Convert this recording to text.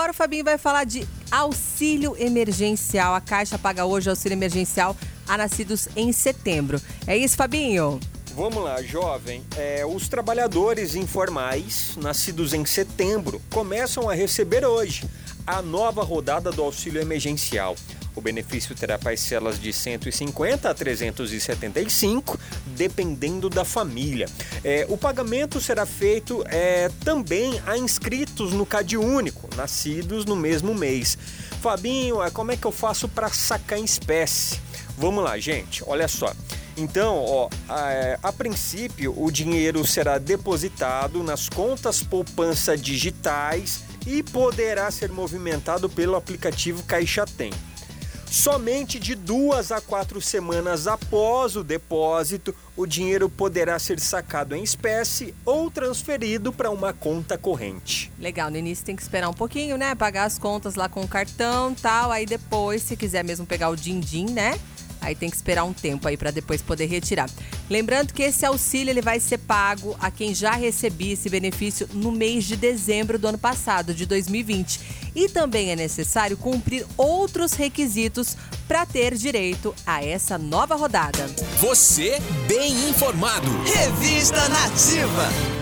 agora o Fabinho vai falar de auxílio emergencial. A Caixa paga hoje auxílio emergencial a nascidos em setembro. É isso, Fabinho? Vamos lá, jovem. É, os trabalhadores informais, nascidos em setembro, começam a receber hoje a nova rodada do auxílio emergencial. O benefício terá parcelas de 150 a 375, dependendo da família. É, o pagamento será feito é, também a inscritos no Cade Único, nascidos no mesmo mês. Fabinho, é, como é que eu faço para sacar em espécie? Vamos lá, gente, olha só. Então, ó, a, a, princípio, o dinheiro será depositado nas contas poupança digitais e poderá ser movimentado pelo aplicativo Caixa Tem. Somente de duas a quatro semanas após o depósito, o dinheiro poderá ser sacado em espécie ou transferido para uma conta corrente. Legal, no início tem que esperar um pouquinho, né? Pagar as contas lá com o cartão tal. Aí depois, se quiser mesmo pegar o din-din, né? Aí tem que esperar um tempo aí para depois poder retirar. Lembrando que esse auxílio ele vai ser pago a quem já recebia esse benefício no mês de dezembro do ano passado, de 2020. E também é necessário cumprir outros requisitos para ter direito a essa nova rodada. Você bem informado. Revista Nativa.